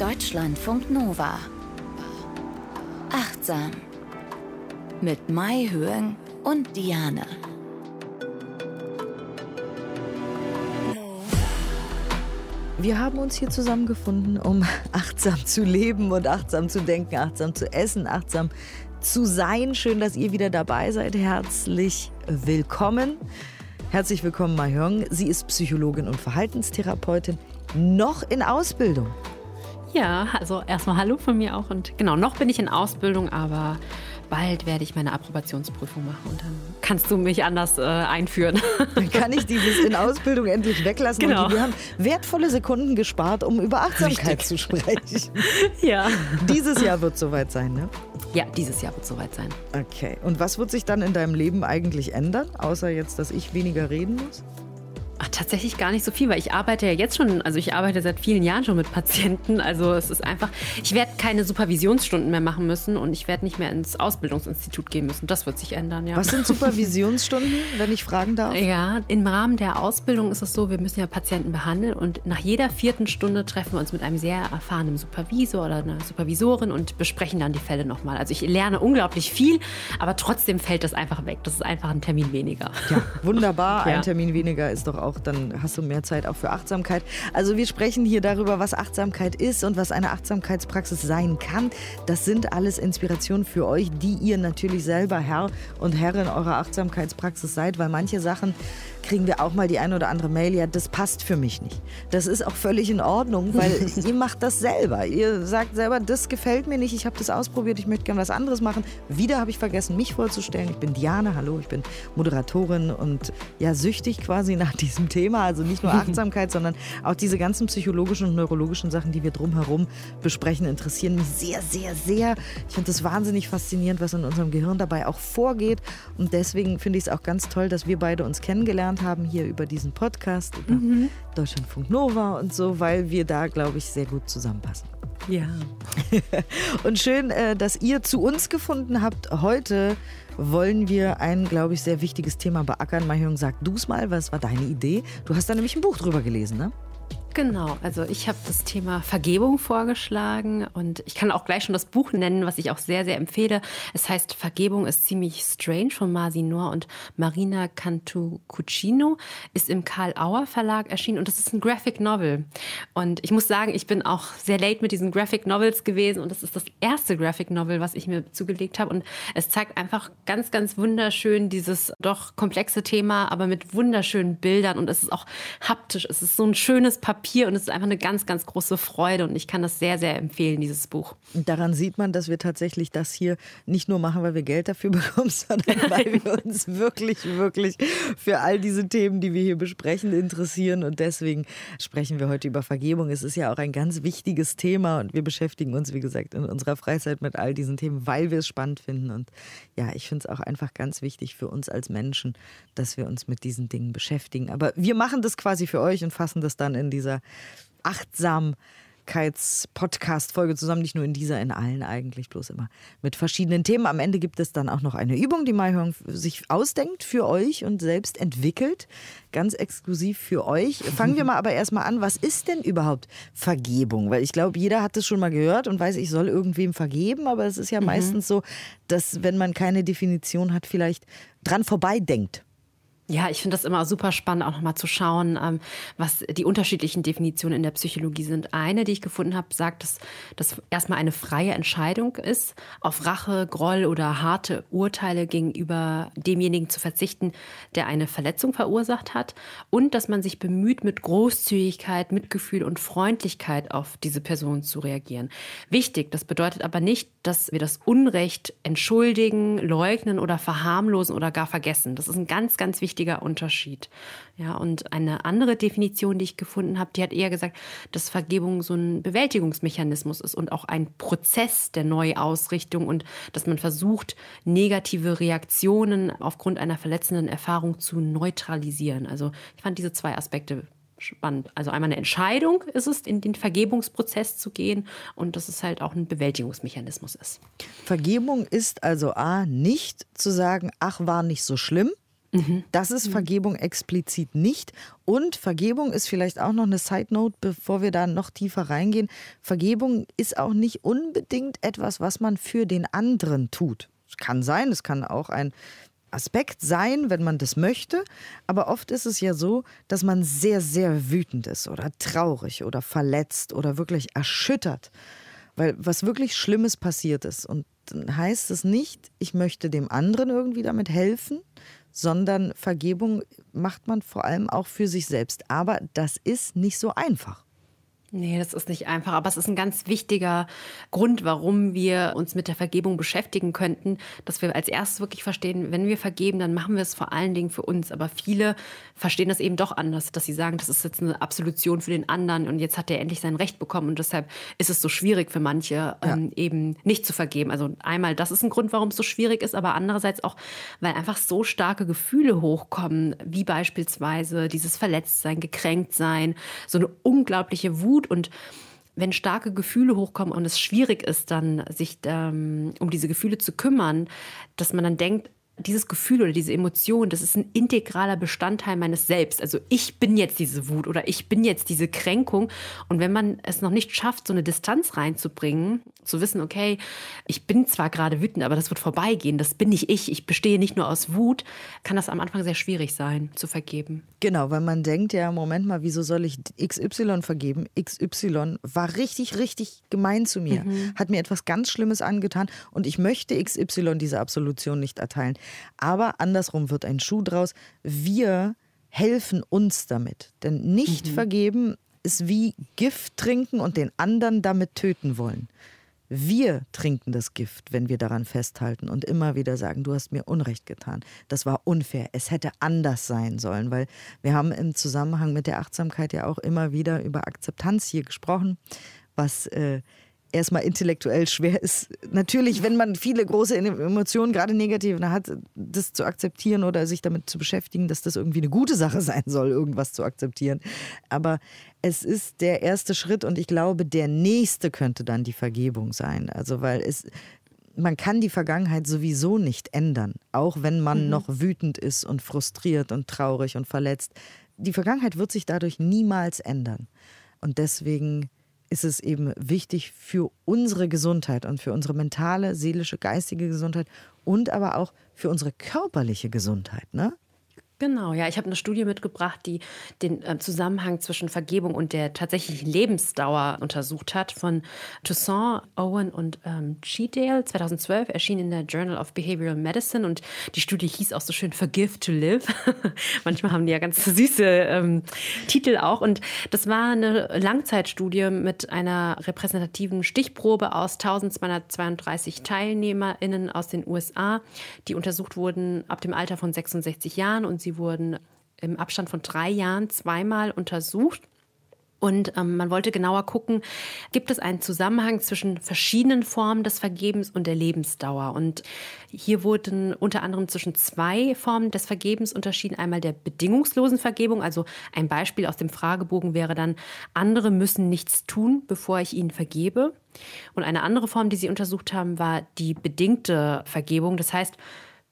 Deutschlandfunk Nova. Achtsam. Mit Mai Höhen und Diane. Wir haben uns hier zusammengefunden, um achtsam zu leben und achtsam zu denken, achtsam zu essen, achtsam zu sein. Schön, dass ihr wieder dabei seid. Herzlich willkommen. Herzlich willkommen, Mahjong. Sie ist Psychologin und Verhaltenstherapeutin, noch in Ausbildung. Ja, also erstmal Hallo von mir auch. Und genau, noch bin ich in Ausbildung, aber bald werde ich meine Approbationsprüfung machen und dann kannst du mich anders äh, einführen. Dann kann ich dieses in Ausbildung endlich weglassen. Genau. Und wir haben wertvolle Sekunden gespart, um über Achtsamkeit Richtig. zu sprechen. ja. Dieses Jahr wird soweit sein, ne? Ja, dieses Jahr wird soweit sein. Okay. Und was wird sich dann in deinem Leben eigentlich ändern, außer jetzt, dass ich weniger reden muss? Ach, tatsächlich gar nicht so viel, weil ich arbeite ja jetzt schon, also ich arbeite seit vielen Jahren schon mit Patienten. Also es ist einfach, ich werde keine Supervisionsstunden mehr machen müssen und ich werde nicht mehr ins Ausbildungsinstitut gehen müssen. Das wird sich ändern, ja. Was sind Supervisionsstunden, wenn ich fragen darf? Ja, im Rahmen der Ausbildung ist es so, wir müssen ja Patienten behandeln und nach jeder vierten Stunde treffen wir uns mit einem sehr erfahrenen Supervisor oder einer Supervisorin und besprechen dann die Fälle nochmal. Also ich lerne unglaublich viel, aber trotzdem fällt das einfach weg. Das ist einfach ein Termin weniger. Ja, wunderbar. Ja. Ein Termin weniger ist doch auch, dann hast du mehr Zeit auch für Achtsamkeit. Also wir sprechen hier darüber, was Achtsamkeit ist und was eine Achtsamkeitspraxis sein kann. Das sind alles Inspirationen für euch, die ihr natürlich selber Herr und Herrin eurer Achtsamkeitspraxis seid, weil manche Sachen kriegen wir auch mal die eine oder andere Mail, ja, das passt für mich nicht. Das ist auch völlig in Ordnung, weil ihr macht das selber. Ihr sagt selber, das gefällt mir nicht, ich habe das ausprobiert, ich möchte gerne was anderes machen. Wieder habe ich vergessen, mich vorzustellen. Ich bin Diane, hallo, ich bin Moderatorin und ja, süchtig quasi nach diesem Thema. Also nicht nur Achtsamkeit, sondern auch diese ganzen psychologischen und neurologischen Sachen, die wir drumherum besprechen, interessieren mich sehr, sehr, sehr. Ich finde das wahnsinnig faszinierend, was in unserem Gehirn dabei auch vorgeht. Und deswegen finde ich es auch ganz toll, dass wir beide uns kennengelernt haben hier über diesen Podcast, über Deutschlandfunk Nova und so, weil wir da, glaube ich, sehr gut zusammenpassen. Ja. Und schön, äh, dass ihr zu uns gefunden habt. Heute wollen wir ein, glaube ich, sehr wichtiges Thema beackern. Mahjong, sag du's mal, was war deine Idee? Du hast da nämlich ein Buch drüber gelesen, ne? Genau, also ich habe das Thema Vergebung vorgeschlagen und ich kann auch gleich schon das Buch nennen, was ich auch sehr, sehr empfehle. Es heißt Vergebung ist ziemlich strange von Marzi Noor und Marina Cantucuccino, ist im Karl Auer Verlag erschienen und das ist ein Graphic Novel. Und ich muss sagen, ich bin auch sehr late mit diesen Graphic Novels gewesen und das ist das erste Graphic Novel, was ich mir zugelegt habe und es zeigt einfach ganz, ganz wunderschön dieses doch komplexe Thema, aber mit wunderschönen Bildern und es ist auch haptisch. Es ist so ein schönes Papier und es ist einfach eine ganz, ganz große Freude und ich kann das sehr, sehr empfehlen, dieses Buch. Daran sieht man, dass wir tatsächlich das hier nicht nur machen, weil wir Geld dafür bekommen, sondern weil wir uns wirklich, wirklich für all diese Themen, die wir hier besprechen, interessieren. Und deswegen sprechen wir heute über Vergebung. Es ist ja auch ein ganz wichtiges Thema und wir beschäftigen uns, wie gesagt, in unserer Freizeit mit all diesen Themen, weil wir es spannend finden. Und ja, ich finde es auch einfach ganz wichtig für uns als Menschen, dass wir uns mit diesen Dingen beschäftigen. Aber wir machen das quasi für euch und fassen das dann in dieser Achtsamkeits-Podcast-Folge zusammen, nicht nur in dieser, in allen eigentlich, bloß immer mit verschiedenen Themen. Am Ende gibt es dann auch noch eine Übung, die Maihörn sich ausdenkt für euch und selbst entwickelt, ganz exklusiv für euch. Fangen wir mal aber erstmal an, was ist denn überhaupt Vergebung? Weil ich glaube, jeder hat es schon mal gehört und weiß, ich soll irgendwem vergeben, aber es ist ja meistens so, dass wenn man keine Definition hat, vielleicht dran vorbei denkt. Ja, ich finde das immer super spannend, auch nochmal zu schauen, ähm, was die unterschiedlichen Definitionen in der Psychologie sind. Eine, die ich gefunden habe, sagt, dass das erstmal eine freie Entscheidung ist, auf Rache, Groll oder harte Urteile gegenüber demjenigen zu verzichten, der eine Verletzung verursacht hat. Und dass man sich bemüht, mit Großzügigkeit, Mitgefühl und Freundlichkeit auf diese Person zu reagieren. Wichtig, das bedeutet aber nicht, dass wir das Unrecht entschuldigen, leugnen oder verharmlosen oder gar vergessen. Das ist ein ganz, ganz wichtiger Unterschied. Ja, und eine andere Definition, die ich gefunden habe, die hat eher gesagt, dass Vergebung so ein Bewältigungsmechanismus ist und auch ein Prozess der Neuausrichtung und dass man versucht, negative Reaktionen aufgrund einer verletzenden Erfahrung zu neutralisieren. Also ich fand diese zwei Aspekte spannend. Also einmal eine Entscheidung ist es, in den Vergebungsprozess zu gehen und dass es halt auch ein Bewältigungsmechanismus ist. Vergebung ist also A, nicht zu sagen, ach, war nicht so schlimm, Mhm. Das ist Vergebung explizit nicht. Und Vergebung ist vielleicht auch noch eine Side Note, bevor wir da noch tiefer reingehen. Vergebung ist auch nicht unbedingt etwas, was man für den anderen tut. Es kann sein, es kann auch ein Aspekt sein, wenn man das möchte. Aber oft ist es ja so, dass man sehr, sehr wütend ist oder traurig oder verletzt oder wirklich erschüttert, weil was wirklich Schlimmes passiert ist. Und dann heißt es nicht, ich möchte dem anderen irgendwie damit helfen, sondern Vergebung macht man vor allem auch für sich selbst. Aber das ist nicht so einfach. Nee, das ist nicht einfach, aber es ist ein ganz wichtiger Grund, warum wir uns mit der Vergebung beschäftigen könnten, dass wir als erstes wirklich verstehen, wenn wir vergeben, dann machen wir es vor allen Dingen für uns. Aber viele verstehen das eben doch anders, dass sie sagen, das ist jetzt eine Absolution für den anderen und jetzt hat er endlich sein Recht bekommen und deshalb ist es so schwierig für manche ja. ähm, eben nicht zu vergeben. Also einmal, das ist ein Grund, warum es so schwierig ist, aber andererseits auch, weil einfach so starke Gefühle hochkommen, wie beispielsweise dieses Verletztsein, Gekränktsein, so eine unglaubliche Wut gut und wenn starke Gefühle hochkommen und es schwierig ist, dann sich ähm, um diese Gefühle zu kümmern, dass man dann denkt, dieses Gefühl oder diese Emotion, das ist ein integraler Bestandteil meines Selbst. Also ich bin jetzt diese Wut oder ich bin jetzt diese Kränkung. Und wenn man es noch nicht schafft, so eine Distanz reinzubringen, zu wissen, okay, ich bin zwar gerade wütend, aber das wird vorbeigehen, das bin nicht ich, ich bestehe nicht nur aus Wut, kann das am Anfang sehr schwierig sein, zu vergeben. Genau, weil man denkt ja, Moment mal, wieso soll ich XY vergeben? XY war richtig, richtig gemein zu mir, mhm. hat mir etwas ganz Schlimmes angetan und ich möchte XY diese Absolution nicht erteilen. Aber andersrum wird ein Schuh draus. Wir helfen uns damit. Denn nicht mhm. vergeben ist wie Gift trinken und den anderen damit töten wollen. Wir trinken das Gift, wenn wir daran festhalten und immer wieder sagen, du hast mir Unrecht getan. Das war unfair. Es hätte anders sein sollen, weil wir haben im Zusammenhang mit der Achtsamkeit ja auch immer wieder über Akzeptanz hier gesprochen, was äh, erstmal intellektuell schwer ist. Natürlich, wenn man viele große Emotionen, gerade negative, hat, das zu akzeptieren oder sich damit zu beschäftigen, dass das irgendwie eine gute Sache sein soll, irgendwas zu akzeptieren. Aber es ist der erste Schritt und ich glaube, der nächste könnte dann die Vergebung sein. Also, weil es, man kann die Vergangenheit sowieso nicht ändern, auch wenn man mhm. noch wütend ist und frustriert und traurig und verletzt. Die Vergangenheit wird sich dadurch niemals ändern. Und deswegen ist es eben wichtig für unsere Gesundheit und für unsere mentale, seelische, geistige Gesundheit und aber auch für unsere körperliche Gesundheit. Ne? Genau, ja, ich habe eine Studie mitgebracht, die den äh, Zusammenhang zwischen Vergebung und der tatsächlichen Lebensdauer untersucht hat, von Toussaint, Owen und ähm, Cheadale. 2012 erschien in der Journal of Behavioral Medicine und die Studie hieß auch so schön Forgive to Live. Manchmal haben die ja ganz süße ähm, Titel auch. Und das war eine Langzeitstudie mit einer repräsentativen Stichprobe aus 1232 TeilnehmerInnen aus den USA, die untersucht wurden ab dem Alter von 66 Jahren und sie Sie wurden im Abstand von drei Jahren zweimal untersucht. Und ähm, man wollte genauer gucken, gibt es einen Zusammenhang zwischen verschiedenen Formen des Vergebens und der Lebensdauer. Und hier wurden unter anderem zwischen zwei Formen des Vergebens unterschieden. Einmal der bedingungslosen Vergebung, also ein Beispiel aus dem Fragebogen wäre dann, andere müssen nichts tun, bevor ich ihnen vergebe. Und eine andere Form, die sie untersucht haben, war die bedingte Vergebung. Das heißt,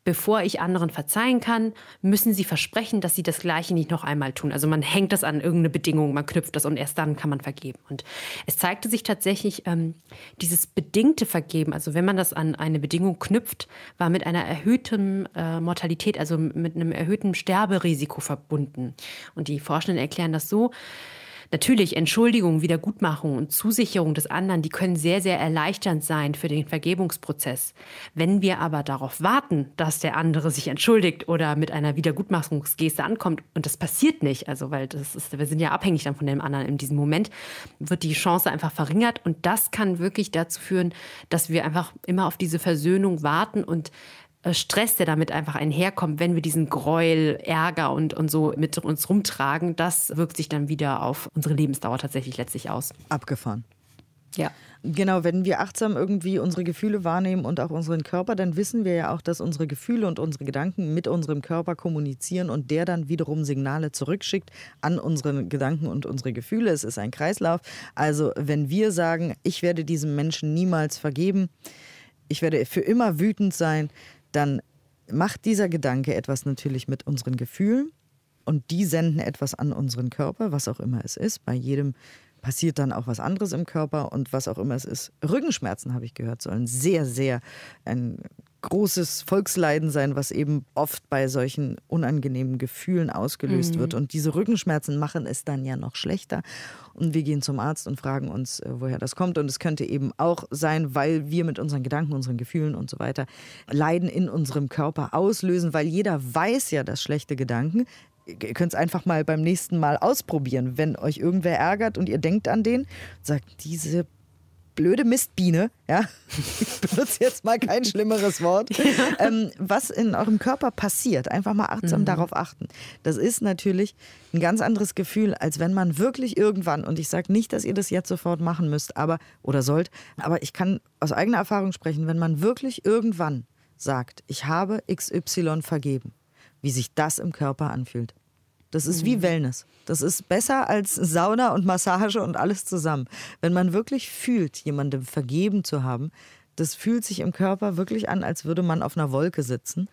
bevor ich anderen verzeihen kann, müssen sie versprechen, dass sie das Gleiche nicht noch einmal tun. Also man hängt das an irgendeine Bedingung, man knüpft das und erst dann kann man vergeben. Und es zeigte sich tatsächlich, ähm, dieses bedingte Vergeben, also wenn man das an eine Bedingung knüpft, war mit einer erhöhten äh, Mortalität, also mit einem erhöhten Sterberisiko verbunden. Und die Forschenden erklären das so, Natürlich, Entschuldigung, Wiedergutmachung und Zusicherung des anderen, die können sehr, sehr erleichternd sein für den Vergebungsprozess. Wenn wir aber darauf warten, dass der andere sich entschuldigt oder mit einer Wiedergutmachungsgeste ankommt und das passiert nicht, also weil das ist, wir sind ja abhängig dann von dem anderen in diesem Moment, wird die Chance einfach verringert und das kann wirklich dazu führen, dass wir einfach immer auf diese Versöhnung warten und Stress, der damit einfach einherkommt, wenn wir diesen Gräuel, Ärger und, und so mit uns rumtragen, das wirkt sich dann wieder auf unsere Lebensdauer tatsächlich letztlich aus. Abgefahren. Ja. Genau, wenn wir achtsam irgendwie unsere Gefühle wahrnehmen und auch unseren Körper, dann wissen wir ja auch, dass unsere Gefühle und unsere Gedanken mit unserem Körper kommunizieren und der dann wiederum Signale zurückschickt an unsere Gedanken und unsere Gefühle. Es ist ein Kreislauf. Also wenn wir sagen, ich werde diesem Menschen niemals vergeben, ich werde für immer wütend sein, dann macht dieser Gedanke etwas natürlich mit unseren Gefühlen und die senden etwas an unseren Körper, was auch immer es ist. Bei jedem passiert dann auch was anderes im Körper und was auch immer es ist. Rückenschmerzen, habe ich gehört, sollen sehr, sehr ein großes Volksleiden sein, was eben oft bei solchen unangenehmen Gefühlen ausgelöst mhm. wird. Und diese Rückenschmerzen machen es dann ja noch schlechter. Und wir gehen zum Arzt und fragen uns, äh, woher das kommt. Und es könnte eben auch sein, weil wir mit unseren Gedanken, unseren Gefühlen und so weiter Leiden in unserem Körper auslösen, weil jeder weiß ja, dass schlechte Gedanken ihr könnt es einfach mal beim nächsten Mal ausprobieren. Wenn euch irgendwer ärgert und ihr denkt an den, sagt diese blöde Mistbiene, ja, ich benutze jetzt mal kein schlimmeres Wort, ähm, was in eurem Körper passiert. Einfach mal achtsam mhm. darauf achten. Das ist natürlich ein ganz anderes Gefühl, als wenn man wirklich irgendwann, und ich sage nicht, dass ihr das jetzt sofort machen müsst, aber oder sollt, aber ich kann aus eigener Erfahrung sprechen, wenn man wirklich irgendwann sagt, ich habe XY vergeben, wie sich das im Körper anfühlt. Das ist wie mhm. Wellness. Das ist besser als Sauna und Massage und alles zusammen. Wenn man wirklich fühlt, jemandem vergeben zu haben, das fühlt sich im Körper wirklich an, als würde man auf einer Wolke sitzen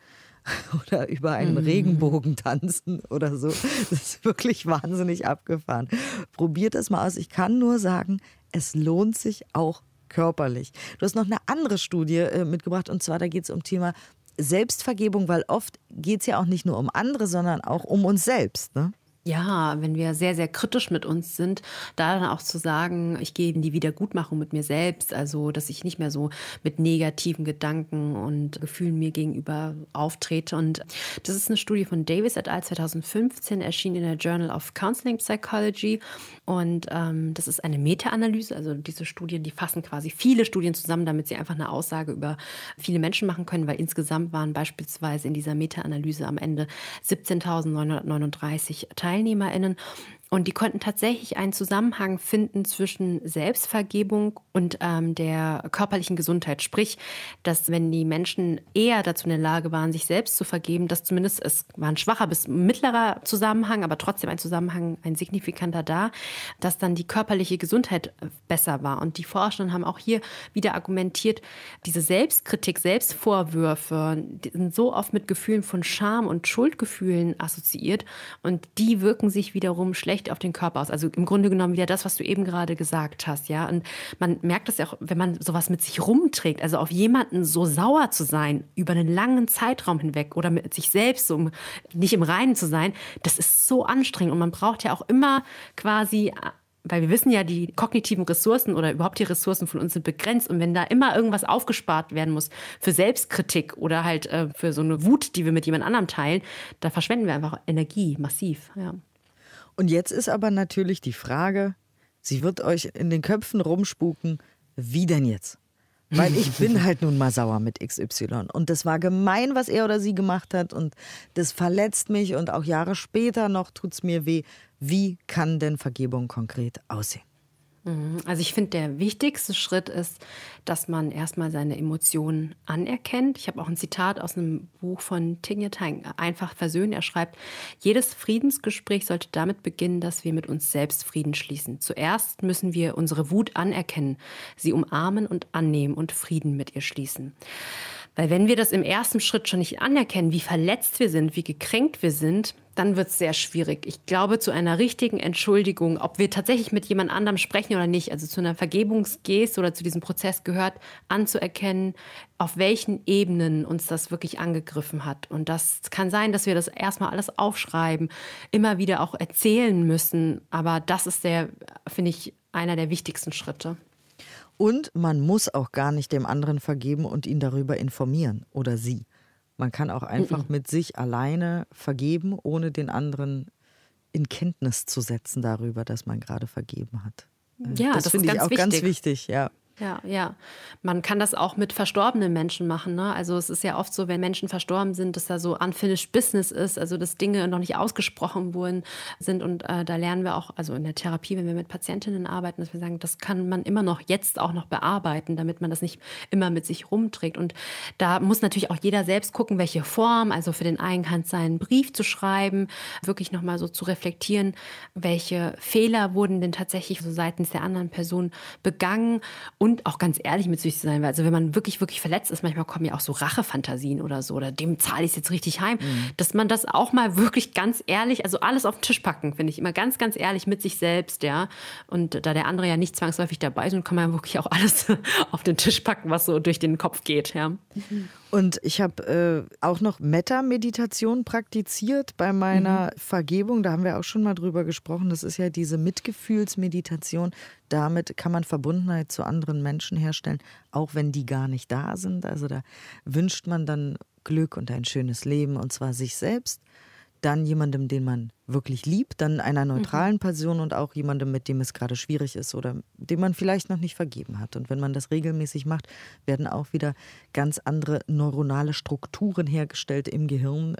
oder über einen mhm. Regenbogen tanzen oder so. Das ist wirklich wahnsinnig abgefahren. Probiert es mal aus. Ich kann nur sagen, es lohnt sich auch körperlich. Du hast noch eine andere Studie äh, mitgebracht und zwar da geht es um Thema Selbstvergebung, weil oft geht es ja auch nicht nur um andere, sondern auch um uns selbst. Ne? Ja, wenn wir sehr, sehr kritisch mit uns sind, da dann auch zu sagen, ich gehe in die Wiedergutmachung mit mir selbst, also dass ich nicht mehr so mit negativen Gedanken und Gefühlen mir gegenüber auftrete. Und das ist eine Studie von Davis et al. 2015, erschien in der Journal of Counseling Psychology. Und ähm, das ist eine Meta-Analyse. Also diese Studien, die fassen quasi viele Studien zusammen, damit sie einfach eine Aussage über viele Menschen machen können, weil insgesamt waren beispielsweise in dieser Meta-Analyse am Ende 17.939 Teilnehmer. TeilnehmerInnen und die konnten tatsächlich einen Zusammenhang finden zwischen Selbstvergebung und ähm, der körperlichen Gesundheit. Sprich, dass wenn die Menschen eher dazu in der Lage waren, sich selbst zu vergeben, dass zumindest es war ein schwacher bis mittlerer Zusammenhang, aber trotzdem ein Zusammenhang, ein signifikanter da, dass dann die körperliche Gesundheit äh, besser war. Und die Forscher haben auch hier wieder argumentiert, diese Selbstkritik, Selbstvorwürfe sind so oft mit Gefühlen von Scham und Schuldgefühlen assoziiert und die wirken sich wiederum schlecht schlecht auf den Körper aus. Also im Grunde genommen wieder das, was du eben gerade gesagt hast, ja. Und man merkt das ja auch, wenn man sowas mit sich rumträgt, also auf jemanden so sauer zu sein über einen langen Zeitraum hinweg oder mit sich selbst so nicht im Reinen zu sein, das ist so anstrengend und man braucht ja auch immer quasi weil wir wissen ja, die kognitiven Ressourcen oder überhaupt die Ressourcen von uns sind begrenzt. Und wenn da immer irgendwas aufgespart werden muss für Selbstkritik oder halt äh, für so eine Wut, die wir mit jemand anderem teilen, da verschwenden wir einfach Energie massiv. Ja. Und jetzt ist aber natürlich die Frage, sie wird euch in den Köpfen rumspuken, wie denn jetzt? Weil ich bin halt nun mal sauer mit XY. Und das war gemein, was er oder sie gemacht hat. Und das verletzt mich. Und auch Jahre später noch tut es mir weh. Wie kann denn Vergebung konkret aussehen? Mhm. Also ich finde, der wichtigste Schritt ist, dass man erstmal seine Emotionen anerkennt. Ich habe auch ein Zitat aus einem Buch von Tinje Tang, Einfach versöhnen. Er schreibt, jedes Friedensgespräch sollte damit beginnen, dass wir mit uns selbst Frieden schließen. Zuerst müssen wir unsere Wut anerkennen, sie umarmen und annehmen und Frieden mit ihr schließen. Weil wenn wir das im ersten Schritt schon nicht anerkennen, wie verletzt wir sind, wie gekränkt wir sind, dann wird es sehr schwierig. Ich glaube, zu einer richtigen Entschuldigung, ob wir tatsächlich mit jemand anderem sprechen oder nicht, also zu einer Vergebungsgeste oder zu diesem Prozess gehört, anzuerkennen, auf welchen Ebenen uns das wirklich angegriffen hat. Und das kann sein, dass wir das erstmal alles aufschreiben, immer wieder auch erzählen müssen. Aber das ist der, finde ich, einer der wichtigsten Schritte. Und man muss auch gar nicht dem anderen vergeben und ihn darüber informieren oder sie. Man kann auch einfach mit sich alleine vergeben, ohne den anderen in Kenntnis zu setzen darüber, dass man gerade vergeben hat. Äh, ja, das, das finde ich auch wichtig. ganz wichtig, ja. Ja, ja. Man kann das auch mit verstorbenen Menschen machen. Ne? Also es ist ja oft so, wenn Menschen verstorben sind, dass da so unfinished business ist, also dass Dinge noch nicht ausgesprochen wurden sind. Und äh, da lernen wir auch, also in der Therapie, wenn wir mit Patientinnen arbeiten, dass wir sagen, das kann man immer noch jetzt auch noch bearbeiten, damit man das nicht immer mit sich rumträgt. Und da muss natürlich auch jeder selbst gucken, welche Form. Also für den einen kann es sein, einen Brief zu schreiben, wirklich nochmal so zu reflektieren, welche Fehler wurden denn tatsächlich so seitens der anderen Person begangen und auch ganz ehrlich mit sich zu sein. Weil also wenn man wirklich, wirklich verletzt ist, manchmal kommen ja auch so Rachefantasien oder so, oder dem zahle ich es jetzt richtig heim, mhm. dass man das auch mal wirklich ganz ehrlich, also alles auf den Tisch packen, finde ich immer ganz, ganz ehrlich mit sich selbst, ja. Und da der andere ja nicht zwangsläufig dabei ist, kann man wirklich auch alles auf den Tisch packen, was so durch den Kopf geht, ja. Mhm. Und ich habe äh, auch noch Metta-Meditation praktiziert bei meiner mhm. Vergebung. Da haben wir auch schon mal drüber gesprochen. Das ist ja diese Mitgefühlsmeditation. Damit kann man Verbundenheit zu anderen Menschen herstellen, auch wenn die gar nicht da sind. Also da wünscht man dann Glück und ein schönes Leben und zwar sich selbst dann jemandem, den man wirklich liebt, dann einer neutralen mhm. Person und auch jemandem, mit dem es gerade schwierig ist oder dem man vielleicht noch nicht vergeben hat. Und wenn man das regelmäßig macht, werden auch wieder ganz andere neuronale Strukturen hergestellt im Gehirn.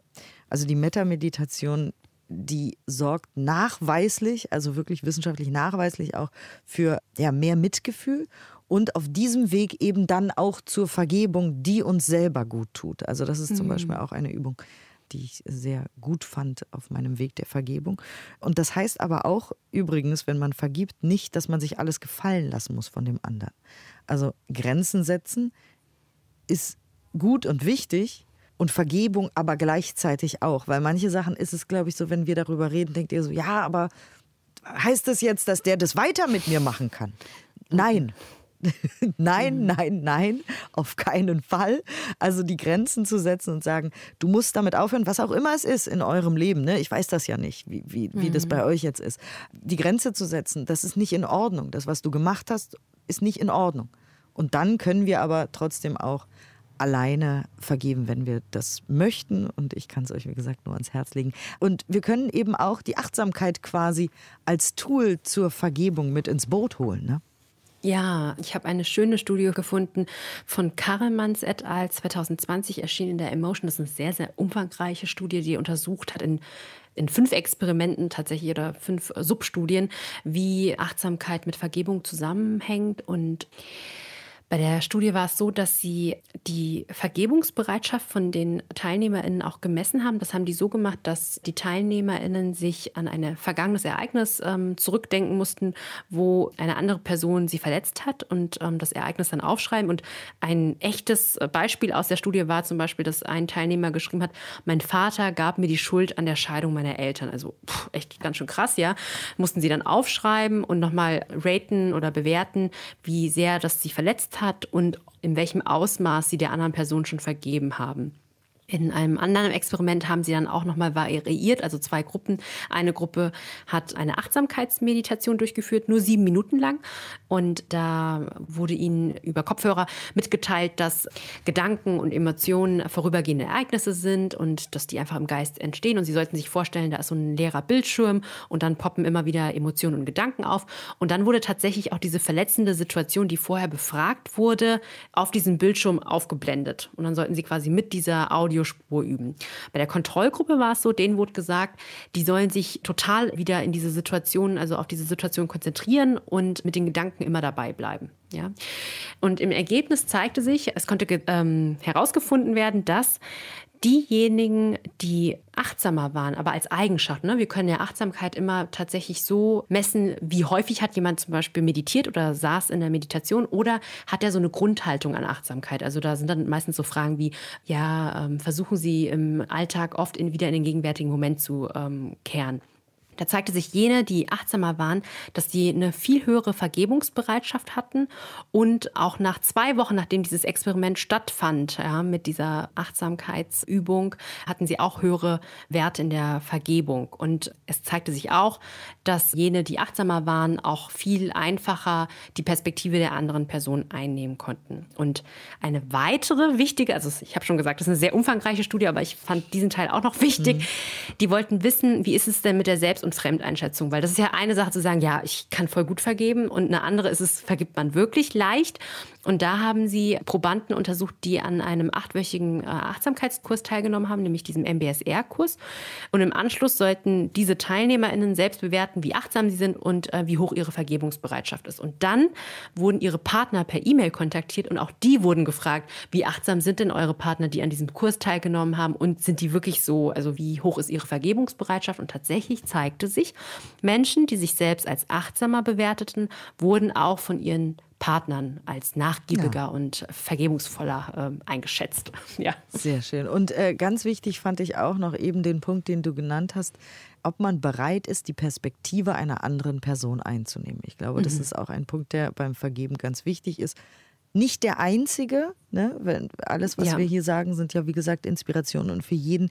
Also die Metameditation, die sorgt nachweislich, also wirklich wissenschaftlich nachweislich auch für ja, mehr Mitgefühl und auf diesem Weg eben dann auch zur Vergebung, die uns selber gut tut. Also das ist zum mhm. Beispiel auch eine Übung, die ich sehr gut fand auf meinem Weg der Vergebung. Und das heißt aber auch übrigens, wenn man vergibt, nicht, dass man sich alles gefallen lassen muss von dem anderen. Also Grenzen setzen ist gut und wichtig und Vergebung aber gleichzeitig auch, weil manche Sachen ist es, glaube ich, so, wenn wir darüber reden, denkt ihr so, ja, aber heißt das jetzt, dass der das weiter mit mir machen kann? Nein, nein, mhm. nein, nein, auf keinen Fall. Also die Grenzen zu setzen und sagen, du musst damit aufhören, was auch immer es ist in eurem Leben. Ne? Ich weiß das ja nicht, wie, wie, wie mhm. das bei euch jetzt ist. Die Grenze zu setzen, das ist nicht in Ordnung. Das, was du gemacht hast, ist nicht in Ordnung. Und dann können wir aber trotzdem auch alleine vergeben, wenn wir das möchten. Und ich kann es euch, wie gesagt, nur ans Herz legen. Und wir können eben auch die Achtsamkeit quasi als Tool zur Vergebung mit ins Boot holen. Ne? Ja, ich habe eine schöne Studie gefunden von Karelmanns et al. 2020 erschienen in der Emotion. Das ist eine sehr, sehr umfangreiche Studie, die untersucht hat in in fünf Experimenten tatsächlich oder fünf Substudien, wie Achtsamkeit mit Vergebung zusammenhängt und bei der Studie war es so, dass sie die Vergebungsbereitschaft von den TeilnehmerInnen auch gemessen haben. Das haben die so gemacht, dass die TeilnehmerInnen sich an ein vergangenes Ereignis ähm, zurückdenken mussten, wo eine andere Person sie verletzt hat und ähm, das Ereignis dann aufschreiben. Und ein echtes Beispiel aus der Studie war zum Beispiel, dass ein Teilnehmer geschrieben hat, mein Vater gab mir die Schuld an der Scheidung meiner Eltern. Also pff, echt ganz schön krass, ja. Mussten sie dann aufschreiben und nochmal raten oder bewerten, wie sehr das sie verletzt hat und in welchem Ausmaß sie der anderen Person schon vergeben haben. In einem anderen Experiment haben sie dann auch nochmal variiert, also zwei Gruppen. Eine Gruppe hat eine Achtsamkeitsmeditation durchgeführt, nur sieben Minuten lang. Und da wurde ihnen über Kopfhörer mitgeteilt, dass Gedanken und Emotionen vorübergehende Ereignisse sind und dass die einfach im Geist entstehen. Und sie sollten sich vorstellen, da ist so ein leerer Bildschirm und dann poppen immer wieder Emotionen und Gedanken auf. Und dann wurde tatsächlich auch diese verletzende Situation, die vorher befragt wurde, auf diesem Bildschirm aufgeblendet. Und dann sollten sie quasi mit dieser Audio Audiospur üben. Bei der Kontrollgruppe war es so, denen wurde gesagt, die sollen sich total wieder in diese Situation, also auf diese Situation konzentrieren und mit den Gedanken immer dabei bleiben. Ja. Und im Ergebnis zeigte sich, es konnte ähm, herausgefunden werden, dass diejenigen, die achtsamer waren, aber als Eigenschaft. Ne? Wir können ja Achtsamkeit immer tatsächlich so messen, wie häufig hat jemand zum Beispiel meditiert oder saß in der Meditation oder hat er so eine Grundhaltung an Achtsamkeit. Also da sind dann meistens so Fragen wie, ja, ähm, versuchen Sie im Alltag oft in, wieder in den gegenwärtigen Moment zu ähm, kehren. Da zeigte sich jene, die achtsamer waren, dass sie eine viel höhere Vergebungsbereitschaft hatten und auch nach zwei Wochen, nachdem dieses Experiment stattfand, ja, mit dieser Achtsamkeitsübung, hatten sie auch höhere Werte in der Vergebung. Und es zeigte sich auch, dass jene, die achtsamer waren, auch viel einfacher die Perspektive der anderen Person einnehmen konnten. Und eine weitere wichtige, also ich habe schon gesagt, das ist eine sehr umfangreiche Studie, aber ich fand diesen Teil auch noch wichtig. Mhm. Die wollten wissen, wie ist es denn mit der Selbst- und Fremdeinschätzung, weil das ist ja eine Sache zu sagen, ja, ich kann voll gut vergeben und eine andere ist es, vergibt man wirklich leicht. Und da haben sie Probanden untersucht, die an einem achtwöchigen äh, Achtsamkeitskurs teilgenommen haben, nämlich diesem MBSR-Kurs. Und im Anschluss sollten diese TeilnehmerInnen selbst bewerten, wie achtsam sie sind und äh, wie hoch ihre Vergebungsbereitschaft ist. Und dann wurden ihre Partner per E-Mail kontaktiert und auch die wurden gefragt, wie achtsam sind denn eure Partner, die an diesem Kurs teilgenommen haben und sind die wirklich so, also wie hoch ist ihre Vergebungsbereitschaft? Und tatsächlich zeigt zeigte sich, Menschen, die sich selbst als achtsamer bewerteten, wurden auch von ihren Partnern als nachgiebiger ja. und vergebungsvoller äh, eingeschätzt. ja. Sehr schön. Und äh, ganz wichtig fand ich auch noch eben den Punkt, den du genannt hast, ob man bereit ist, die Perspektive einer anderen Person einzunehmen. Ich glaube, mhm. das ist auch ein Punkt, der beim Vergeben ganz wichtig ist. Nicht der einzige, ne? alles, was ja. wir hier sagen, sind ja wie gesagt Inspirationen und für jeden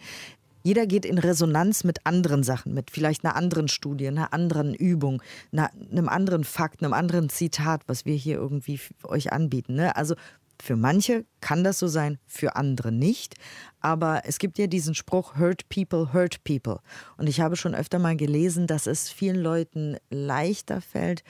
jeder geht in Resonanz mit anderen Sachen, mit vielleicht einer anderen Studie, einer anderen Übung, einer, einem anderen Fakt, einem anderen Zitat, was wir hier irgendwie euch anbieten. Ne? Also für manche kann das so sein, für andere nicht. Aber es gibt ja diesen Spruch, hurt people, hurt people. Und ich habe schon öfter mal gelesen, dass es vielen Leuten leichter fällt,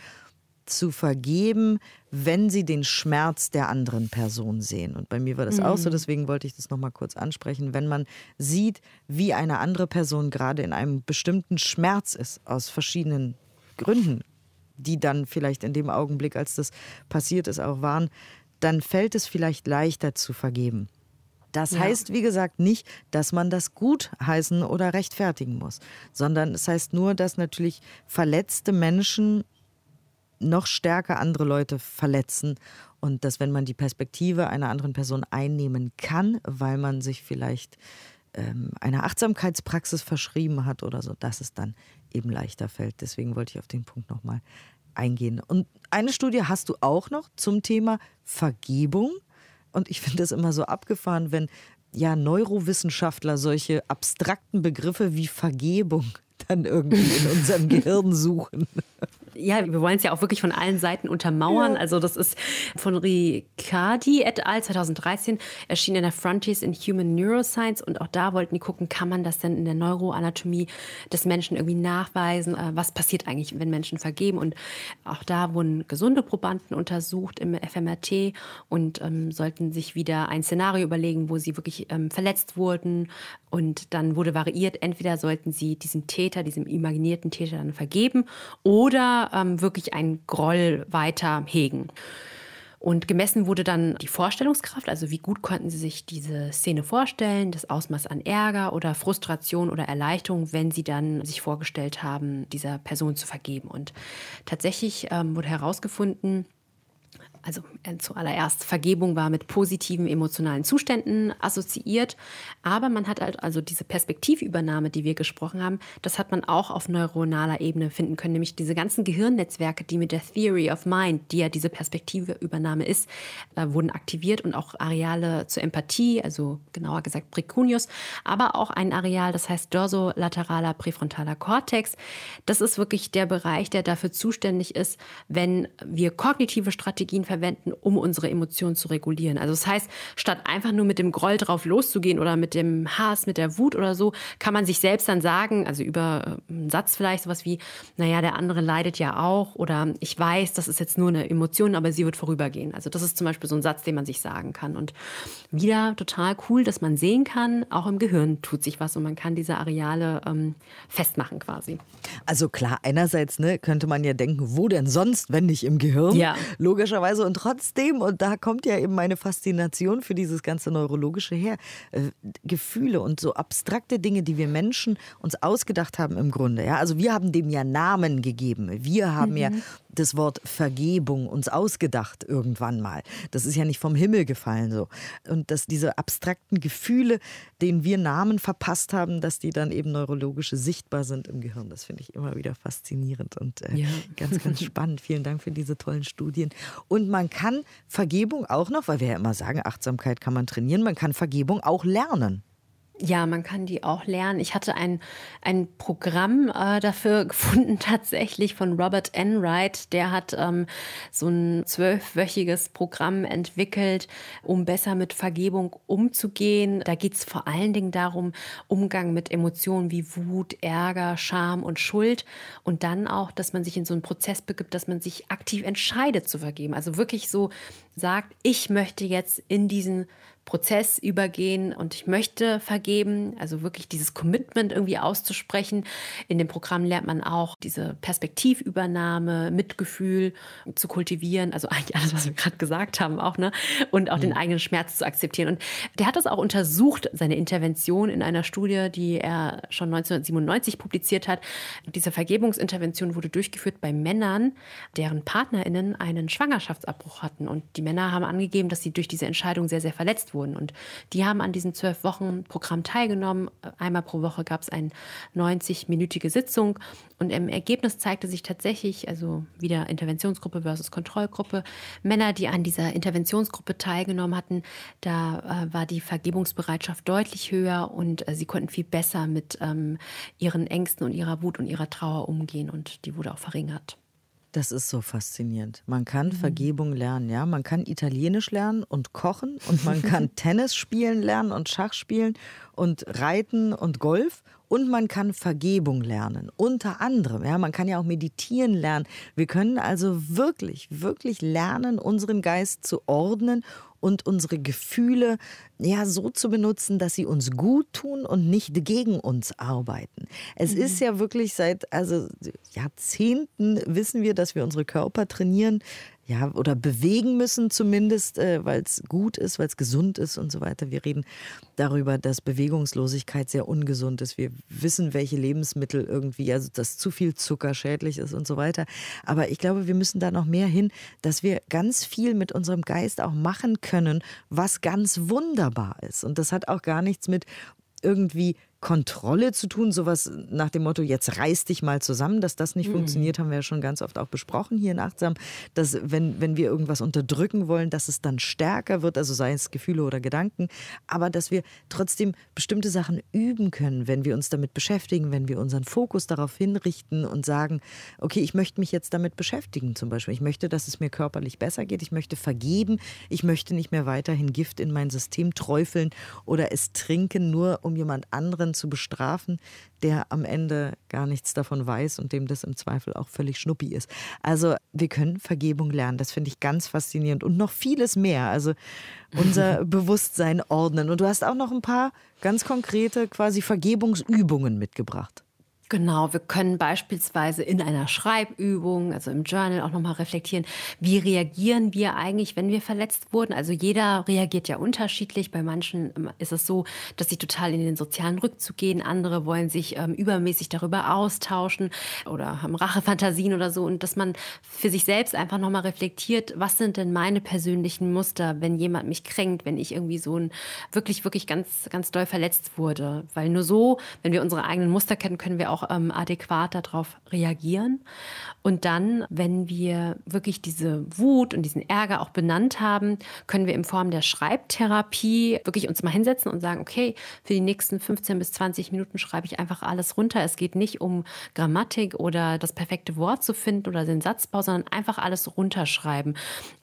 zu vergeben, wenn sie den Schmerz der anderen Person sehen. Und bei mir war das mhm. auch so, mhm. deswegen wollte ich das nochmal kurz ansprechen. Wenn man sieht, wie eine andere Person gerade in einem bestimmten Schmerz ist, aus verschiedenen Gründen, die dann vielleicht in dem Augenblick, als das passiert ist, auch waren, dann fällt es vielleicht leichter zu vergeben. Das ja. heißt, wie gesagt, nicht, dass man das gut heißen oder rechtfertigen muss, sondern es heißt nur, dass natürlich verletzte Menschen noch stärker andere Leute verletzen und dass wenn man die Perspektive einer anderen Person einnehmen kann, weil man sich vielleicht ähm, einer Achtsamkeitspraxis verschrieben hat oder so, dass es dann eben leichter fällt. Deswegen wollte ich auf den Punkt nochmal eingehen. Und eine Studie hast du auch noch zum Thema Vergebung. Und ich finde das immer so abgefahren, wenn ja Neurowissenschaftler solche abstrakten Begriffe wie Vergebung dann irgendwie in unserem Gehirn suchen ja, wir wollen es ja auch wirklich von allen Seiten untermauern. Ja. Also das ist von Riccardi et al. 2013 erschienen in der Frontiers in Human Neuroscience und auch da wollten die gucken, kann man das denn in der Neuroanatomie des Menschen irgendwie nachweisen? Äh, was passiert eigentlich, wenn Menschen vergeben? Und auch da wurden gesunde Probanden untersucht im FMRT und ähm, sollten sich wieder ein Szenario überlegen, wo sie wirklich ähm, verletzt wurden. Und dann wurde variiert, entweder sollten sie diesem Täter, diesem imaginierten Täter dann vergeben oder ähm, wirklich einen Groll weiter hegen. Und gemessen wurde dann die Vorstellungskraft, also wie gut konnten sie sich diese Szene vorstellen, das Ausmaß an Ärger oder Frustration oder Erleichterung, wenn sie dann sich vorgestellt haben, dieser Person zu vergeben. Und tatsächlich ähm, wurde herausgefunden, also äh, zuallererst Vergebung war mit positiven emotionalen Zuständen assoziiert, aber man hat halt also diese Perspektivübernahme, die wir gesprochen haben, das hat man auch auf neuronaler Ebene finden können, nämlich diese ganzen Gehirnnetzwerke, die mit der Theory of Mind, die ja diese Perspektivübernahme ist, äh, wurden aktiviert und auch Areale zur Empathie, also genauer gesagt Precunius, aber auch ein Areal, das heißt dorsolateraler präfrontaler Kortex. Das ist wirklich der Bereich, der dafür zuständig ist, wenn wir kognitive Strategien verwenden, um unsere Emotionen zu regulieren. Also das heißt, statt einfach nur mit dem Groll drauf loszugehen oder mit dem Hass, mit der Wut oder so, kann man sich selbst dann sagen, also über äh, einen Satz vielleicht sowas wie, naja, der andere leidet ja auch oder ich weiß, das ist jetzt nur eine Emotion, aber sie wird vorübergehen. Also das ist zum Beispiel so ein Satz, den man sich sagen kann. Und wieder total cool, dass man sehen kann, auch im Gehirn tut sich was und man kann diese Areale ähm, festmachen quasi. Also klar, einerseits ne, könnte man ja denken, wo denn sonst, wenn nicht im Gehirn? Ja. Logischerweise und trotzdem, und da kommt ja eben meine Faszination für dieses ganze Neurologische her, äh, Gefühle und so abstrakte Dinge, die wir Menschen uns ausgedacht haben im Grunde. Ja? Also wir haben dem ja Namen gegeben. Wir haben mhm. ja das Wort Vergebung uns ausgedacht irgendwann mal. Das ist ja nicht vom Himmel gefallen so. Und dass diese abstrakten Gefühle, denen wir Namen verpasst haben, dass die dann eben neurologische sichtbar sind im Gehirn, das finde ich immer wieder faszinierend und äh, ja. ganz, ganz spannend. Vielen Dank für diese tollen Studien. Und man kann Vergebung auch noch, weil wir ja immer sagen, Achtsamkeit kann man trainieren, man kann Vergebung auch lernen. Ja, man kann die auch lernen. Ich hatte ein, ein Programm äh, dafür gefunden, tatsächlich von Robert Enright. Der hat ähm, so ein zwölfwöchiges Programm entwickelt, um besser mit Vergebung umzugehen. Da geht es vor allen Dingen darum, Umgang mit Emotionen wie Wut, Ärger, Scham und Schuld. Und dann auch, dass man sich in so einen Prozess begibt, dass man sich aktiv entscheidet zu vergeben. Also wirklich so sagt, ich möchte jetzt in diesen Prozess übergehen und ich möchte vergeben, also wirklich dieses Commitment irgendwie auszusprechen. In dem Programm lernt man auch diese Perspektivübernahme, Mitgefühl zu kultivieren, also eigentlich alles, was wir gerade gesagt haben auch, ne? Und auch mhm. den eigenen Schmerz zu akzeptieren. Und der hat das auch untersucht, seine Intervention in einer Studie, die er schon 1997 publiziert hat. Diese Vergebungsintervention wurde durchgeführt bei Männern, deren PartnerInnen einen Schwangerschaftsabbruch hatten. Und die Männer haben angegeben, dass sie durch diese Entscheidung sehr, sehr verletzt wurden. Und die haben an diesem zwölf Wochen Programm teilgenommen. Einmal pro Woche gab es eine 90-minütige Sitzung. Und im Ergebnis zeigte sich tatsächlich, also wieder Interventionsgruppe versus Kontrollgruppe, Männer, die an dieser Interventionsgruppe teilgenommen hatten, da äh, war die Vergebungsbereitschaft deutlich höher und äh, sie konnten viel besser mit ähm, ihren Ängsten und ihrer Wut und ihrer Trauer umgehen und die wurde auch verringert. Das ist so faszinierend. Man kann mhm. Vergebung lernen, ja. Man kann Italienisch lernen und kochen und man kann Tennis spielen lernen und Schach spielen und Reiten und Golf und man kann Vergebung lernen. Unter anderem, ja, man kann ja auch meditieren lernen. Wir können also wirklich, wirklich lernen, unseren Geist zu ordnen und unsere Gefühle ja so zu benutzen, dass sie uns gut tun und nicht gegen uns arbeiten. Es mhm. ist ja wirklich seit also Jahrzehnten wissen wir, dass wir unsere Körper trainieren, ja, oder bewegen müssen zumindest, äh, weil es gut ist, weil es gesund ist und so weiter. Wir reden darüber, dass Bewegungslosigkeit sehr ungesund ist. Wir wissen, welche Lebensmittel irgendwie, also dass zu viel Zucker schädlich ist und so weiter. Aber ich glaube, wir müssen da noch mehr hin, dass wir ganz viel mit unserem Geist auch machen können, was ganz wunderbar ist. Und das hat auch gar nichts mit irgendwie Kontrolle zu tun, sowas nach dem Motto, jetzt reiß dich mal zusammen, dass das nicht mhm. funktioniert, haben wir ja schon ganz oft auch besprochen hier in Achtsam, dass wenn, wenn wir irgendwas unterdrücken wollen, dass es dann stärker wird, also sei es Gefühle oder Gedanken, aber dass wir trotzdem bestimmte Sachen üben können, wenn wir uns damit beschäftigen, wenn wir unseren Fokus darauf hinrichten und sagen, okay, ich möchte mich jetzt damit beschäftigen zum Beispiel. Ich möchte, dass es mir körperlich besser geht, ich möchte vergeben, ich möchte nicht mehr weiterhin Gift in mein System träufeln oder es trinken, nur um jemand anderen zu bestrafen, der am Ende gar nichts davon weiß und dem das im Zweifel auch völlig schnuppi ist. Also wir können Vergebung lernen, das finde ich ganz faszinierend und noch vieles mehr. Also unser Bewusstsein ordnen. Und du hast auch noch ein paar ganz konkrete quasi Vergebungsübungen mitgebracht. Genau, wir können beispielsweise in einer Schreibübung, also im Journal auch nochmal reflektieren, wie reagieren wir eigentlich, wenn wir verletzt wurden. Also jeder reagiert ja unterschiedlich. Bei manchen ähm, ist es so, dass sie total in den sozialen Rückzug gehen. Andere wollen sich ähm, übermäßig darüber austauschen oder haben Rachefantasien oder so. Und dass man für sich selbst einfach nochmal reflektiert, was sind denn meine persönlichen Muster, wenn jemand mich kränkt, wenn ich irgendwie so ein wirklich, wirklich ganz, ganz doll verletzt wurde. Weil nur so, wenn wir unsere eigenen Muster kennen, können wir auch auch ähm, adäquat darauf reagieren. Und dann, wenn wir wirklich diese Wut und diesen Ärger auch benannt haben, können wir in Form der Schreibtherapie wirklich uns mal hinsetzen und sagen, okay, für die nächsten 15 bis 20 Minuten schreibe ich einfach alles runter. Es geht nicht um Grammatik oder das perfekte Wort zu finden oder den Satzbau, sondern einfach alles runterschreiben.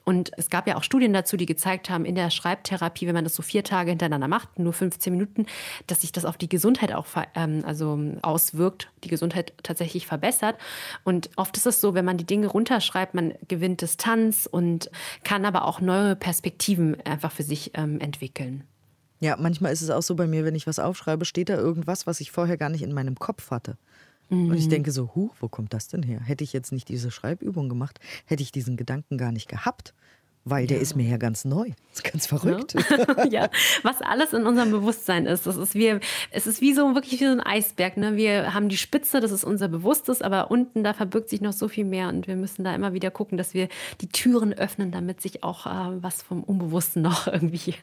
Und es gab ja auch Studien dazu, die gezeigt haben, in der Schreibtherapie, wenn man das so vier Tage hintereinander macht, nur 15 Minuten, dass sich das auf die Gesundheit auch ähm, also auswirkt, die Gesundheit tatsächlich verbessert. Und oft ist es so, wenn man die Dinge runterschreibt, man gewinnt Distanz und kann aber auch neue Perspektiven einfach für sich ähm, entwickeln. Ja, manchmal ist es auch so bei mir, wenn ich was aufschreibe, steht da irgendwas, was ich vorher gar nicht in meinem Kopf hatte. Und ich mhm. denke so, huh, wo kommt das denn her? Hätte ich jetzt nicht diese Schreibübung gemacht, hätte ich diesen Gedanken gar nicht gehabt. Weil der ja. ist mir ja ganz neu. Das ist ganz verrückt. Ja. ja. was alles in unserem Bewusstsein ist. Das ist wie, es ist wie so wirklich wie so ein Eisberg. Ne? Wir haben die Spitze, das ist unser Bewusstes, aber unten da verbirgt sich noch so viel mehr und wir müssen da immer wieder gucken, dass wir die Türen öffnen, damit sich auch äh, was vom Unbewussten noch irgendwie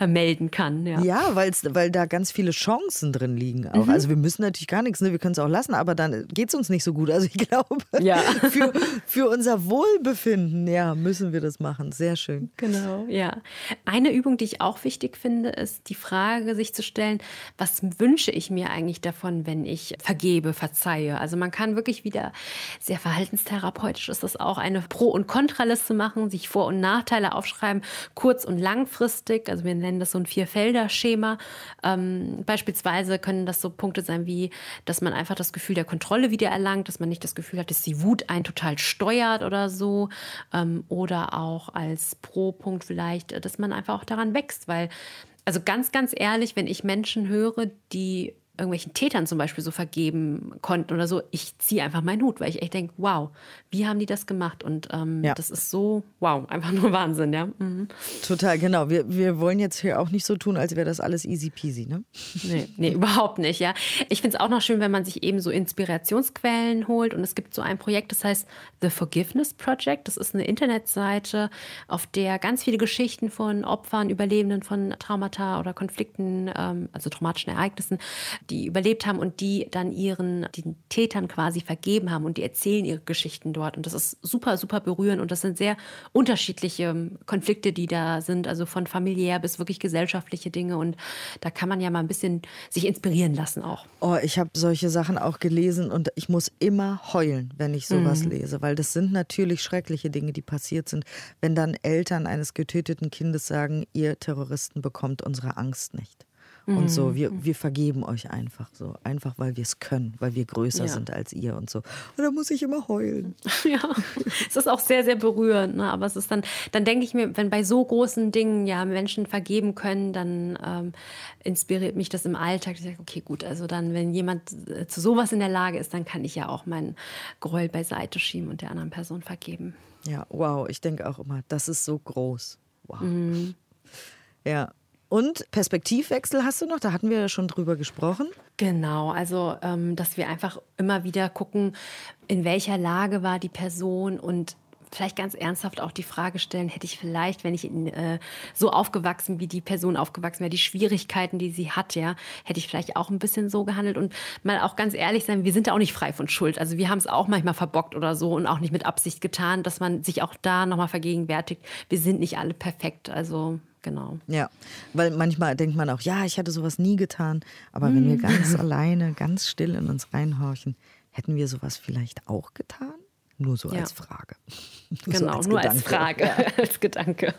äh, melden kann. Ja, ja weil da ganz viele Chancen drin liegen. Auch. Mhm. Also wir müssen natürlich gar nichts, ne? wir können es auch lassen, aber dann geht es uns nicht so gut. Also ich glaube, ja. für, für unser Wohlbefinden ja, müssen wir das machen machen. Sehr schön. Genau, ja. Eine Übung, die ich auch wichtig finde, ist die Frage, sich zu stellen, was wünsche ich mir eigentlich davon, wenn ich vergebe, verzeihe? Also man kann wirklich wieder sehr verhaltenstherapeutisch ist das auch, eine Pro- und Kontraliste machen, sich Vor- und Nachteile aufschreiben, kurz- und langfristig. Also wir nennen das so ein Vierfelder-Schema. Ähm, beispielsweise können das so Punkte sein wie, dass man einfach das Gefühl der Kontrolle wieder erlangt, dass man nicht das Gefühl hat, dass die Wut einen total steuert oder so. Ähm, oder auch als Pro-Punkt vielleicht, dass man einfach auch daran wächst, weil also ganz, ganz ehrlich, wenn ich Menschen höre, die irgendwelchen Tätern zum Beispiel so vergeben konnten oder so, ich ziehe einfach meinen Hut, weil ich echt denke, wow, wie haben die das gemacht? Und ähm, ja. das ist so, wow, einfach nur Wahnsinn, ja. Mhm. Total, genau. Wir, wir wollen jetzt hier auch nicht so tun, als wäre das alles easy peasy, ne? Nee, nee überhaupt nicht, ja. Ich finde es auch noch schön, wenn man sich eben so Inspirationsquellen holt. Und es gibt so ein Projekt, das heißt The Forgiveness Project. Das ist eine Internetseite, auf der ganz viele Geschichten von Opfern, Überlebenden von Traumata oder Konflikten, ähm, also traumatischen Ereignissen, die überlebt haben und die dann ihren den Tätern quasi vergeben haben und die erzählen ihre Geschichten dort. Und das ist super, super berührend und das sind sehr unterschiedliche ähm, Konflikte, die da sind, also von familiär bis wirklich gesellschaftliche Dinge. Und da kann man ja mal ein bisschen sich inspirieren lassen auch. Oh, ich habe solche Sachen auch gelesen und ich muss immer heulen, wenn ich sowas mhm. lese, weil das sind natürlich schreckliche Dinge, die passiert sind. Wenn dann Eltern eines getöteten Kindes sagen, ihr Terroristen bekommt unsere Angst nicht und so. Mhm. Wir, wir vergeben euch einfach so. Einfach, weil wir es können, weil wir größer ja. sind als ihr und so. Und da muss ich immer heulen. Ja, es ist auch sehr, sehr berührend. Ne? Aber es ist dann, dann denke ich mir, wenn bei so großen Dingen ja Menschen vergeben können, dann ähm, inspiriert mich das im Alltag. Ich sage, okay, gut, also dann, wenn jemand äh, zu sowas in der Lage ist, dann kann ich ja auch meinen Groll beiseite schieben und der anderen Person vergeben. Ja, wow, ich denke auch immer, das ist so groß. Wow. Mhm. Ja, und Perspektivwechsel hast du noch? Da hatten wir ja schon drüber gesprochen. Genau, also ähm, dass wir einfach immer wieder gucken, in welcher Lage war die Person und vielleicht ganz ernsthaft auch die Frage stellen, hätte ich vielleicht, wenn ich in, äh, so aufgewachsen wie die Person aufgewachsen wäre, die Schwierigkeiten, die sie hat, ja, hätte ich vielleicht auch ein bisschen so gehandelt und mal auch ganz ehrlich sein, wir sind ja auch nicht frei von Schuld. Also wir haben es auch manchmal verbockt oder so und auch nicht mit Absicht getan, dass man sich auch da nochmal vergegenwärtigt, wir sind nicht alle perfekt. Also genau. Ja, weil manchmal denkt man auch, ja, ich hatte sowas nie getan, aber mm. wenn wir hm. ganz alleine, ganz still in uns reinhorchen, hätten wir sowas vielleicht auch getan? Nur so ja. als Frage. Nur genau, so als nur Gedanke. als Frage, ja. als Gedanke.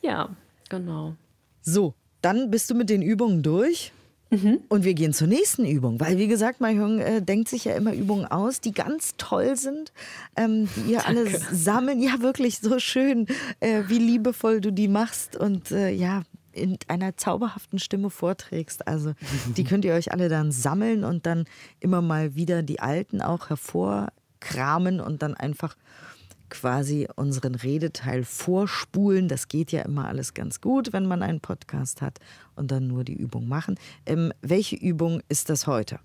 Ja, genau. So, dann bist du mit den Übungen durch. Mhm. Und wir gehen zur nächsten Übung, weil wie gesagt, Mahjong äh, denkt sich ja immer Übungen aus, die ganz toll sind, ähm, die ihr Danke. alle sammeln. Ja, wirklich so schön, äh, wie liebevoll du die machst und äh, ja, in einer zauberhaften Stimme vorträgst. Also die könnt ihr euch alle dann sammeln und dann immer mal wieder die alten auch hervorkramen und dann einfach quasi unseren Redeteil vorspulen. Das geht ja immer alles ganz gut, wenn man einen Podcast hat und dann nur die Übung machen. Ähm, welche Übung ist das heute?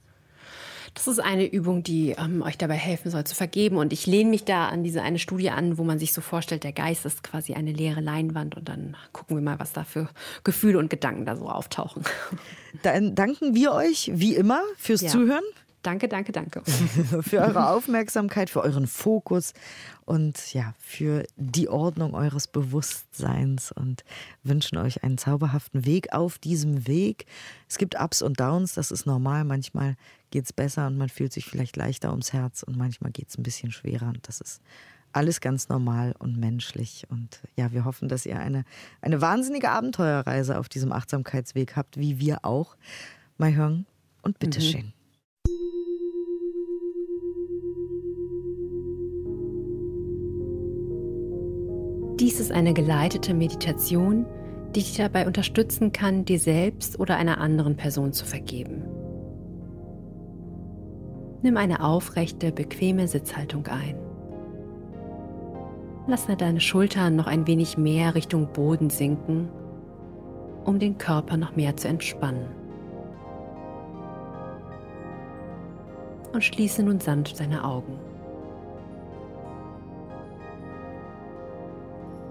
Das ist eine Übung, die ähm, euch dabei helfen soll zu vergeben. Und ich lehne mich da an diese eine Studie an, wo man sich so vorstellt, der Geist ist quasi eine leere Leinwand. Und dann gucken wir mal, was da für Gefühle und Gedanken da so auftauchen. Dann danken wir euch wie immer fürs ja. Zuhören. Danke, danke, danke. für eure Aufmerksamkeit, für euren Fokus und ja, für die Ordnung eures Bewusstseins und wünschen euch einen zauberhaften Weg auf diesem Weg. Es gibt Ups und Downs, das ist normal. Manchmal geht es besser und man fühlt sich vielleicht leichter ums Herz und manchmal geht es ein bisschen schwerer und das ist alles ganz normal und menschlich. Und ja, wir hoffen, dass ihr eine, eine wahnsinnige Abenteuerreise auf diesem Achtsamkeitsweg habt, wie wir auch. Mai Hyung und bitteschön. Mhm. Dies ist eine geleitete Meditation, die dich dabei unterstützen kann, dir selbst oder einer anderen Person zu vergeben. Nimm eine aufrechte, bequeme Sitzhaltung ein. Lass deine Schultern noch ein wenig mehr Richtung Boden sinken, um den Körper noch mehr zu entspannen. Und schließe nun sanft deine Augen.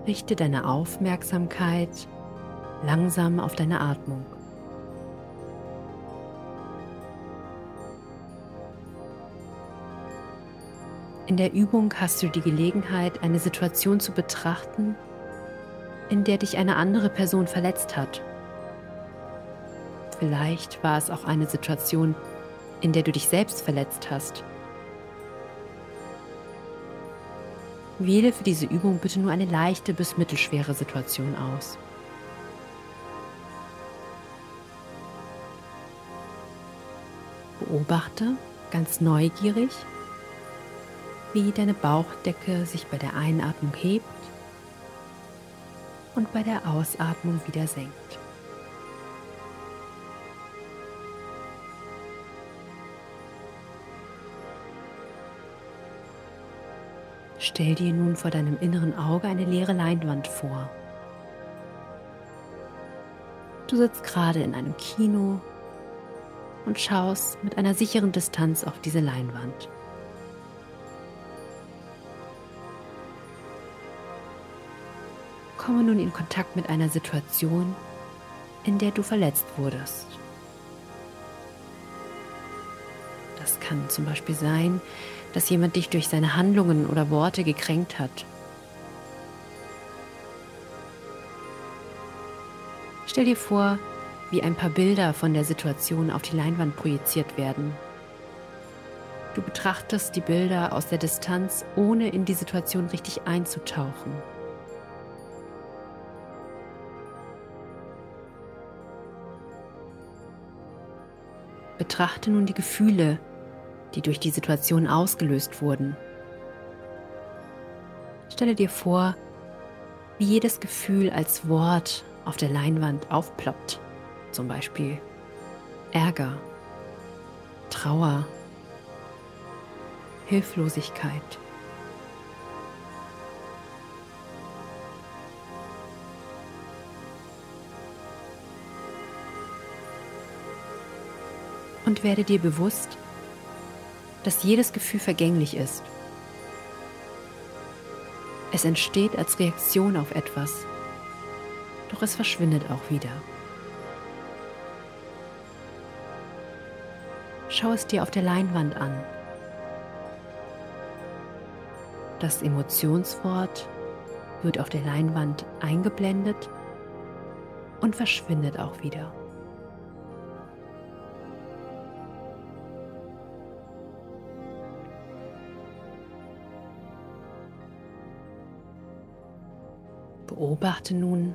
Richte deine Aufmerksamkeit langsam auf deine Atmung. In der Übung hast du die Gelegenheit, eine Situation zu betrachten, in der dich eine andere Person verletzt hat. Vielleicht war es auch eine Situation, in der du dich selbst verletzt hast. Wähle für diese Übung bitte nur eine leichte bis mittelschwere Situation aus. Beobachte ganz neugierig, wie deine Bauchdecke sich bei der Einatmung hebt und bei der Ausatmung wieder senkt. Stell dir nun vor deinem inneren Auge eine leere Leinwand vor. Du sitzt gerade in einem Kino und schaust mit einer sicheren Distanz auf diese Leinwand. Komme nun in Kontakt mit einer Situation, in der du verletzt wurdest. Das kann zum Beispiel sein, dass jemand dich durch seine Handlungen oder Worte gekränkt hat. Stell dir vor, wie ein paar Bilder von der Situation auf die Leinwand projiziert werden. Du betrachtest die Bilder aus der Distanz, ohne in die Situation richtig einzutauchen. Betrachte nun die Gefühle, die durch die Situation ausgelöst wurden. Stelle dir vor, wie jedes Gefühl als Wort auf der Leinwand aufploppt. Zum Beispiel Ärger, Trauer, Hilflosigkeit. Und werde dir bewusst, dass jedes Gefühl vergänglich ist. Es entsteht als Reaktion auf etwas, doch es verschwindet auch wieder. Schau es dir auf der Leinwand an. Das Emotionswort wird auf der Leinwand eingeblendet und verschwindet auch wieder. Beobachte nun,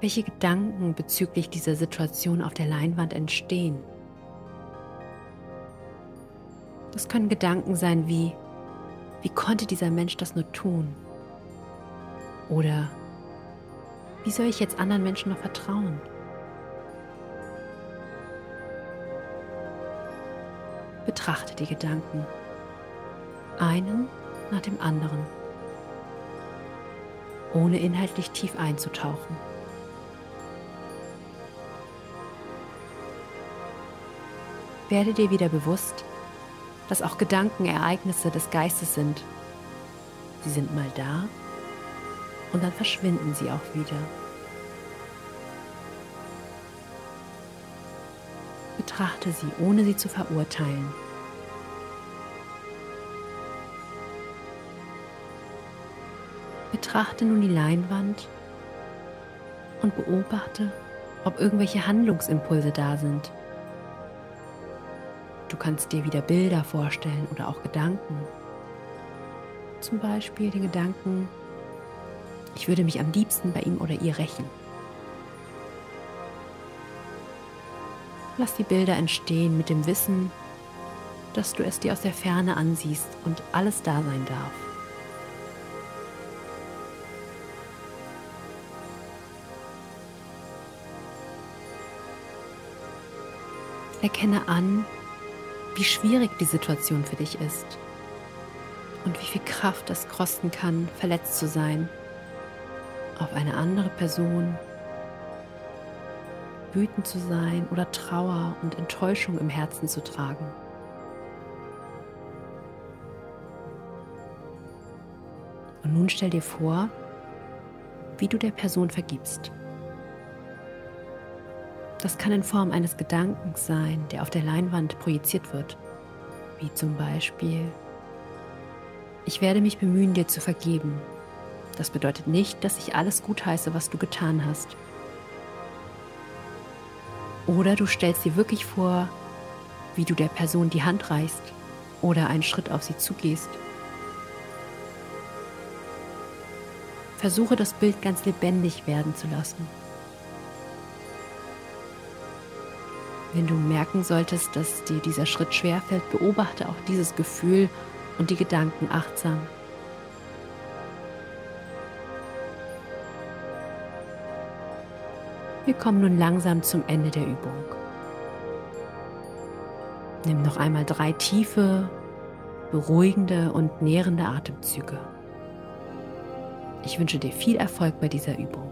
welche Gedanken bezüglich dieser Situation auf der Leinwand entstehen. Das können Gedanken sein wie, wie konnte dieser Mensch das nur tun? Oder wie soll ich jetzt anderen Menschen noch vertrauen? Betrachte die Gedanken, einen nach dem anderen ohne inhaltlich tief einzutauchen. Werde dir wieder bewusst, dass auch Gedanken Ereignisse des Geistes sind. Sie sind mal da und dann verschwinden sie auch wieder. Betrachte sie, ohne sie zu verurteilen. Betrachte nun die Leinwand und beobachte, ob irgendwelche Handlungsimpulse da sind. Du kannst dir wieder Bilder vorstellen oder auch Gedanken. Zum Beispiel den Gedanken, ich würde mich am liebsten bei ihm oder ihr rächen. Lass die Bilder entstehen mit dem Wissen, dass du es dir aus der Ferne ansiehst und alles da sein darf. Erkenne an, wie schwierig die Situation für dich ist und wie viel Kraft es kosten kann, verletzt zu sein, auf eine andere Person, wütend zu sein oder Trauer und Enttäuschung im Herzen zu tragen. Und nun stell dir vor, wie du der Person vergibst. Das kann in Form eines Gedankens sein, der auf der Leinwand projiziert wird, wie zum Beispiel, ich werde mich bemühen, dir zu vergeben. Das bedeutet nicht, dass ich alles gutheiße, was du getan hast. Oder du stellst dir wirklich vor, wie du der Person die Hand reichst oder einen Schritt auf sie zugehst. Versuche das Bild ganz lebendig werden zu lassen. Wenn du merken solltest, dass dir dieser Schritt schwerfällt, beobachte auch dieses Gefühl und die Gedanken achtsam. Wir kommen nun langsam zum Ende der Übung. Nimm noch einmal drei tiefe, beruhigende und nährende Atemzüge. Ich wünsche dir viel Erfolg bei dieser Übung.